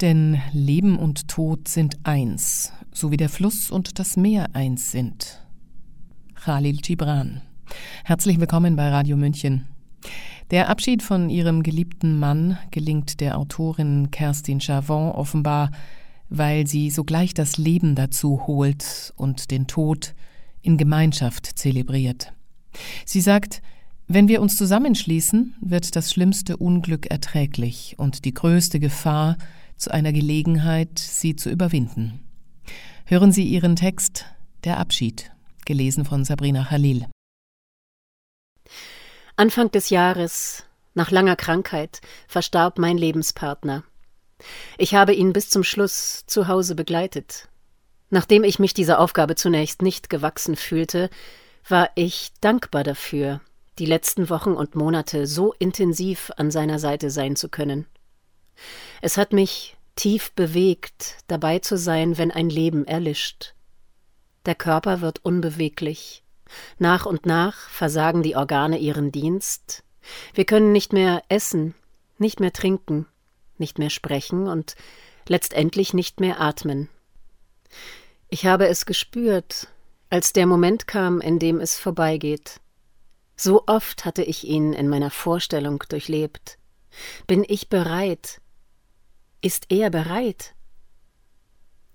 Denn Leben und Tod sind eins, so wie der Fluss und das Meer eins sind. Khalil Gibran. Herzlich willkommen bei Radio München. Der Abschied von ihrem geliebten Mann gelingt der Autorin Kerstin Chavon offenbar, weil sie sogleich das Leben dazu holt und den Tod in Gemeinschaft zelebriert. Sie sagt, wenn wir uns zusammenschließen, wird das schlimmste Unglück erträglich und die größte Gefahr zu einer Gelegenheit, sie zu überwinden. Hören Sie Ihren Text Der Abschied, gelesen von Sabrina Khalil. Anfang des Jahres, nach langer Krankheit, verstarb mein Lebenspartner. Ich habe ihn bis zum Schluss zu Hause begleitet. Nachdem ich mich dieser Aufgabe zunächst nicht gewachsen fühlte, war ich dankbar dafür, die letzten Wochen und Monate so intensiv an seiner Seite sein zu können. Es hat mich tief bewegt, dabei zu sein, wenn ein Leben erlischt. Der Körper wird unbeweglich. Nach und nach versagen die Organe ihren Dienst. Wir können nicht mehr essen, nicht mehr trinken, nicht mehr sprechen und letztendlich nicht mehr atmen. Ich habe es gespürt, als der Moment kam, in dem es vorbeigeht. So oft hatte ich ihn in meiner Vorstellung durchlebt. Bin ich bereit, ist er bereit?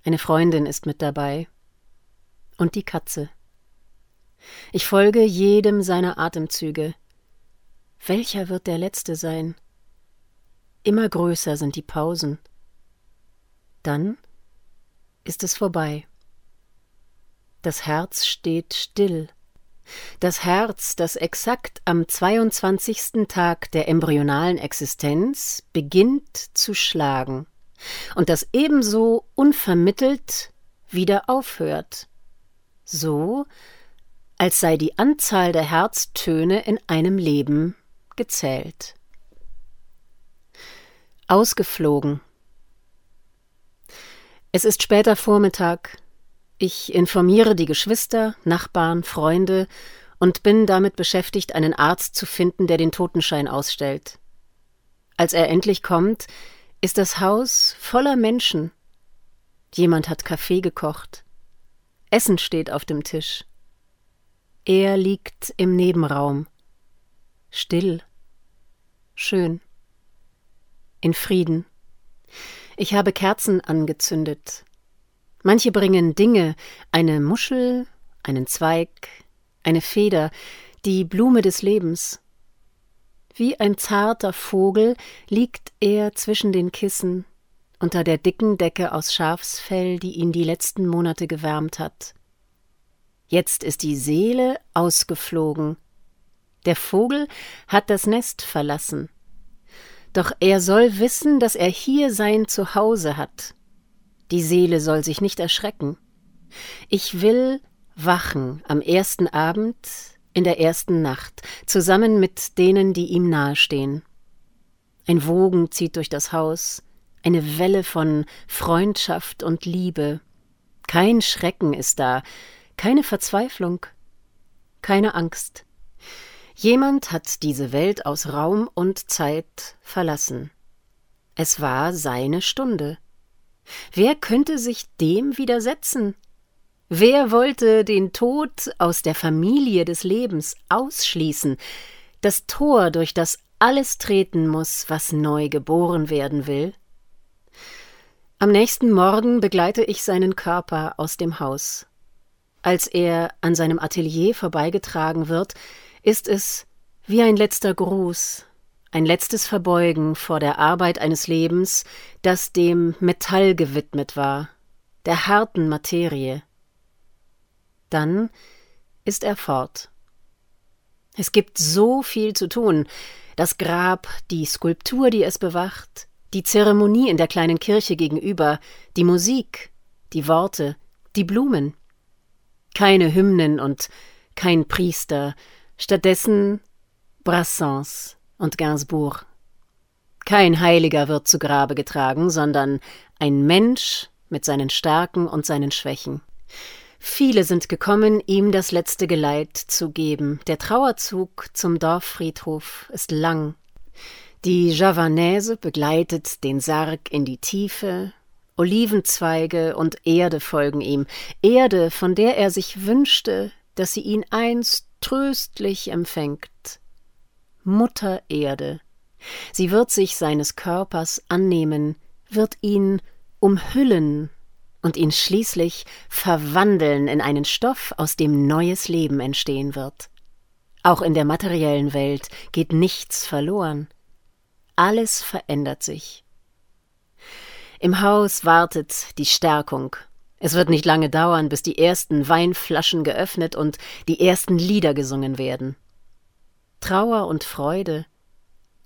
Eine Freundin ist mit dabei. Und die Katze. Ich folge jedem seiner Atemzüge. Welcher wird der letzte sein? Immer größer sind die Pausen. Dann ist es vorbei. Das Herz steht still. Das Herz, das exakt am 22. Tag der embryonalen Existenz beginnt zu schlagen und das ebenso unvermittelt wieder aufhört. So, als sei die Anzahl der Herztöne in einem Leben gezählt. Ausgeflogen. Es ist später Vormittag, ich informiere die Geschwister, Nachbarn, Freunde und bin damit beschäftigt, einen Arzt zu finden, der den Totenschein ausstellt. Als er endlich kommt, ist das Haus voller Menschen. Jemand hat Kaffee gekocht. Essen steht auf dem Tisch. Er liegt im Nebenraum. Still. Schön. In Frieden. Ich habe Kerzen angezündet. Manche bringen Dinge, eine Muschel, einen Zweig, eine Feder, die Blume des Lebens. Wie ein zarter Vogel liegt er zwischen den Kissen, unter der dicken Decke aus Schafsfell, die ihn die letzten Monate gewärmt hat. Jetzt ist die Seele ausgeflogen. Der Vogel hat das Nest verlassen. Doch er soll wissen, dass er hier sein Zuhause hat, die Seele soll sich nicht erschrecken. Ich will wachen am ersten Abend, in der ersten Nacht, zusammen mit denen, die ihm nahestehen. Ein Wogen zieht durch das Haus, eine Welle von Freundschaft und Liebe. Kein Schrecken ist da, keine Verzweiflung, keine Angst. Jemand hat diese Welt aus Raum und Zeit verlassen. Es war seine Stunde. Wer könnte sich dem widersetzen? Wer wollte den Tod aus der Familie des Lebens ausschließen, das Tor, durch das alles treten muss, was neu geboren werden will? Am nächsten Morgen begleite ich seinen Körper aus dem Haus. Als er an seinem Atelier vorbeigetragen wird, ist es wie ein letzter Gruß, ein letztes Verbeugen vor der Arbeit eines Lebens, das dem Metall gewidmet war, der harten Materie. Dann ist er fort. Es gibt so viel zu tun, das Grab, die Skulptur, die es bewacht, die Zeremonie in der kleinen Kirche gegenüber, die Musik, die Worte, die Blumen. Keine Hymnen und kein Priester, stattdessen Brassens, und Gainsbourg. Kein Heiliger wird zu Grabe getragen, sondern ein Mensch mit seinen Stärken und seinen Schwächen. Viele sind gekommen, ihm das letzte Geleit zu geben. Der Trauerzug zum Dorffriedhof ist lang. Die Javanaise begleitet den Sarg in die Tiefe, Olivenzweige und Erde folgen ihm, Erde, von der er sich wünschte, dass sie ihn einst tröstlich empfängt. Mutter Erde. Sie wird sich seines Körpers annehmen, wird ihn umhüllen und ihn schließlich verwandeln in einen Stoff, aus dem neues Leben entstehen wird. Auch in der materiellen Welt geht nichts verloren. Alles verändert sich. Im Haus wartet die Stärkung. Es wird nicht lange dauern, bis die ersten Weinflaschen geöffnet und die ersten Lieder gesungen werden. Trauer und Freude,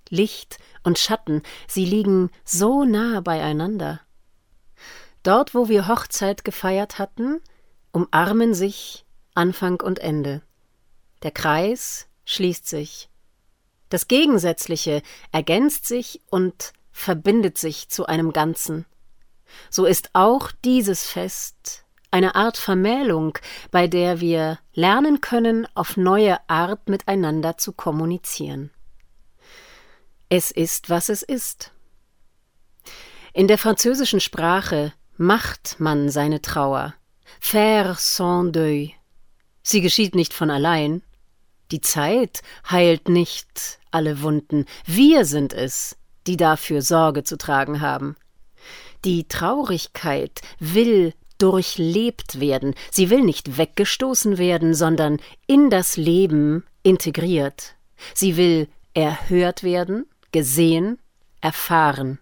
Licht und Schatten, sie liegen so nah beieinander. Dort, wo wir Hochzeit gefeiert hatten, umarmen sich Anfang und Ende. Der Kreis schließt sich. Das Gegensätzliche ergänzt sich und verbindet sich zu einem Ganzen. So ist auch dieses Fest eine Art Vermählung, bei der wir lernen können, auf neue Art miteinander zu kommunizieren. Es ist, was es ist. In der französischen Sprache macht man seine Trauer. Faire son deuil. Sie geschieht nicht von allein. Die Zeit heilt nicht alle Wunden. Wir sind es, die dafür Sorge zu tragen haben. Die Traurigkeit will durchlebt werden. Sie will nicht weggestoßen werden, sondern in das Leben integriert. Sie will erhört werden, gesehen, erfahren.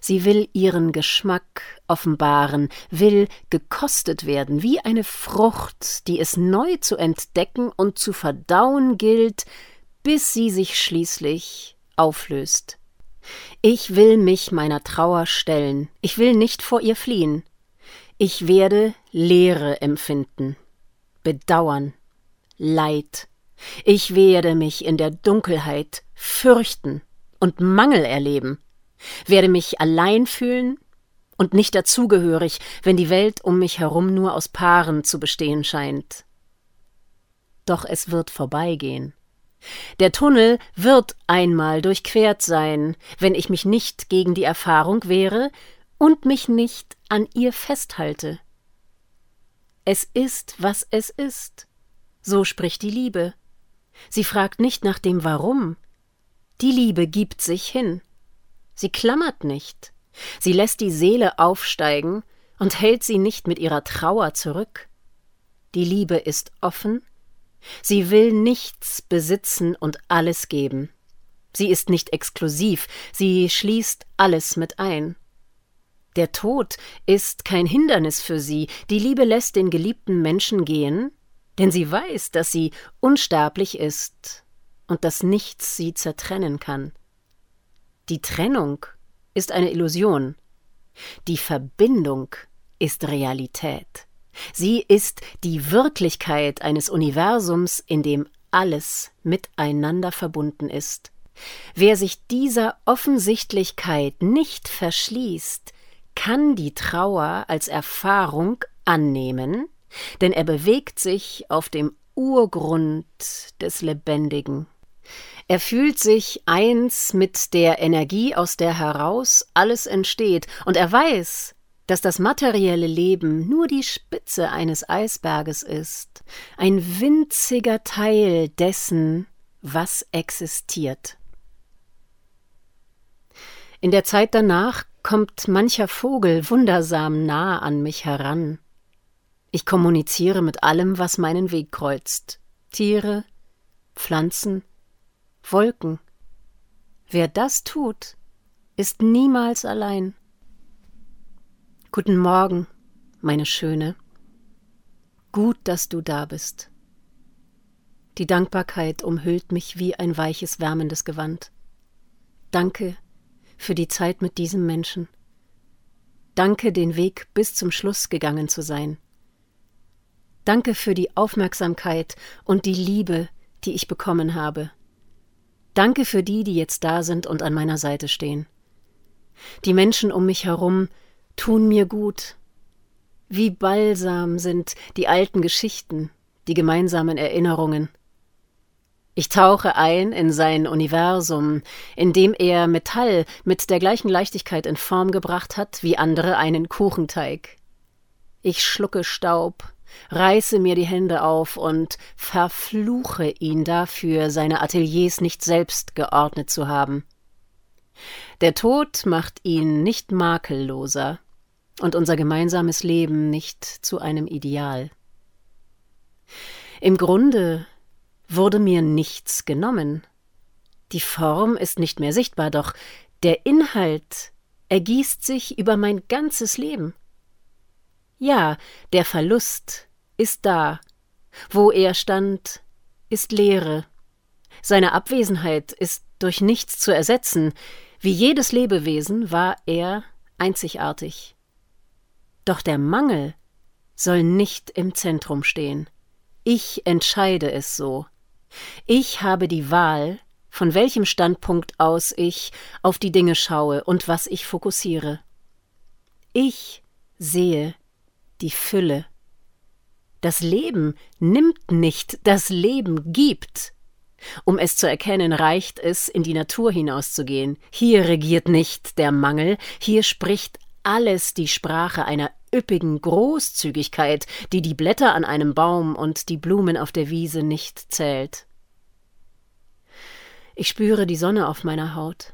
Sie will ihren Geschmack offenbaren, will gekostet werden, wie eine Frucht, die es neu zu entdecken und zu verdauen gilt, bis sie sich schließlich auflöst. Ich will mich meiner Trauer stellen, ich will nicht vor ihr fliehen. Ich werde Leere empfinden, Bedauern, Leid. Ich werde mich in der Dunkelheit fürchten und Mangel erleben werde mich allein fühlen und nicht dazugehörig, wenn die Welt um mich herum nur aus Paaren zu bestehen scheint. Doch es wird vorbeigehen. Der Tunnel wird einmal durchquert sein, wenn ich mich nicht gegen die Erfahrung wehre und mich nicht an ihr festhalte. Es ist, was es ist. So spricht die Liebe. Sie fragt nicht nach dem Warum. Die Liebe gibt sich hin. Sie klammert nicht. Sie lässt die Seele aufsteigen und hält sie nicht mit ihrer Trauer zurück. Die Liebe ist offen. Sie will nichts besitzen und alles geben. Sie ist nicht exklusiv, sie schließt alles mit ein. Der Tod ist kein Hindernis für sie, die Liebe lässt den geliebten Menschen gehen, denn sie weiß, dass sie unsterblich ist und dass nichts sie zertrennen kann. Die Trennung ist eine Illusion. Die Verbindung ist Realität. Sie ist die Wirklichkeit eines Universums, in dem alles miteinander verbunden ist. Wer sich dieser Offensichtlichkeit nicht verschließt, kann die Trauer als Erfahrung annehmen, denn er bewegt sich auf dem Urgrund des Lebendigen. Er fühlt sich eins mit der Energie, aus der heraus alles entsteht, und er weiß, dass das materielle Leben nur die Spitze eines Eisberges ist, ein winziger Teil dessen, was existiert. In der Zeit danach kommt mancher Vogel wundersam nah an mich heran. Ich kommuniziere mit allem, was meinen Weg kreuzt. Tiere, Pflanzen, Wolken. Wer das tut, ist niemals allein. Guten Morgen, meine Schöne. Gut, dass du da bist. Die Dankbarkeit umhüllt mich wie ein weiches, wärmendes Gewand. Danke für die Zeit mit diesem Menschen. Danke, den Weg bis zum Schluss gegangen zu sein. Danke für die Aufmerksamkeit und die Liebe, die ich bekommen habe. Danke für die, die jetzt da sind und an meiner Seite stehen. Die Menschen um mich herum tun mir gut. Wie balsam sind die alten Geschichten, die gemeinsamen Erinnerungen. Ich tauche ein in sein Universum, in dem er Metall mit der gleichen Leichtigkeit in Form gebracht hat wie andere einen Kuchenteig. Ich schlucke Staub, reiße mir die Hände auf und verfluche ihn dafür, seine Ateliers nicht selbst geordnet zu haben. Der Tod macht ihn nicht makelloser und unser gemeinsames Leben nicht zu einem Ideal. Im Grunde wurde mir nichts genommen. Die Form ist nicht mehr sichtbar, doch der Inhalt ergießt sich über mein ganzes Leben. Ja, der Verlust ist da. Wo er stand, ist Leere. Seine Abwesenheit ist durch nichts zu ersetzen. Wie jedes Lebewesen war er einzigartig. Doch der Mangel soll nicht im Zentrum stehen. Ich entscheide es so. Ich habe die Wahl, von welchem Standpunkt aus ich auf die Dinge schaue und was ich fokussiere. Ich sehe die Fülle. Das Leben nimmt nicht, das Leben gibt. Um es zu erkennen, reicht es, in die Natur hinauszugehen. Hier regiert nicht der Mangel, hier spricht alles die Sprache einer üppigen Großzügigkeit, die die Blätter an einem Baum und die Blumen auf der Wiese nicht zählt. Ich spüre die Sonne auf meiner Haut.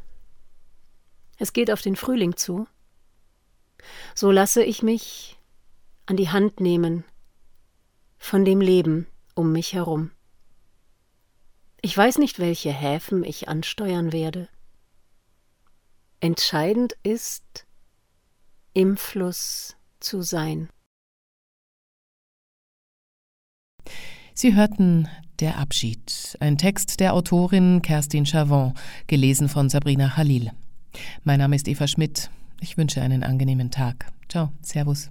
Es geht auf den Frühling zu. So lasse ich mich an die Hand nehmen von dem Leben um mich herum. Ich weiß nicht, welche Häfen ich ansteuern werde. Entscheidend ist, im Fluss zu sein. Sie hörten Der Abschied, ein Text der Autorin Kerstin Chavon, gelesen von Sabrina Khalil. Mein Name ist Eva Schmidt. Ich wünsche einen angenehmen Tag. Ciao, Servus.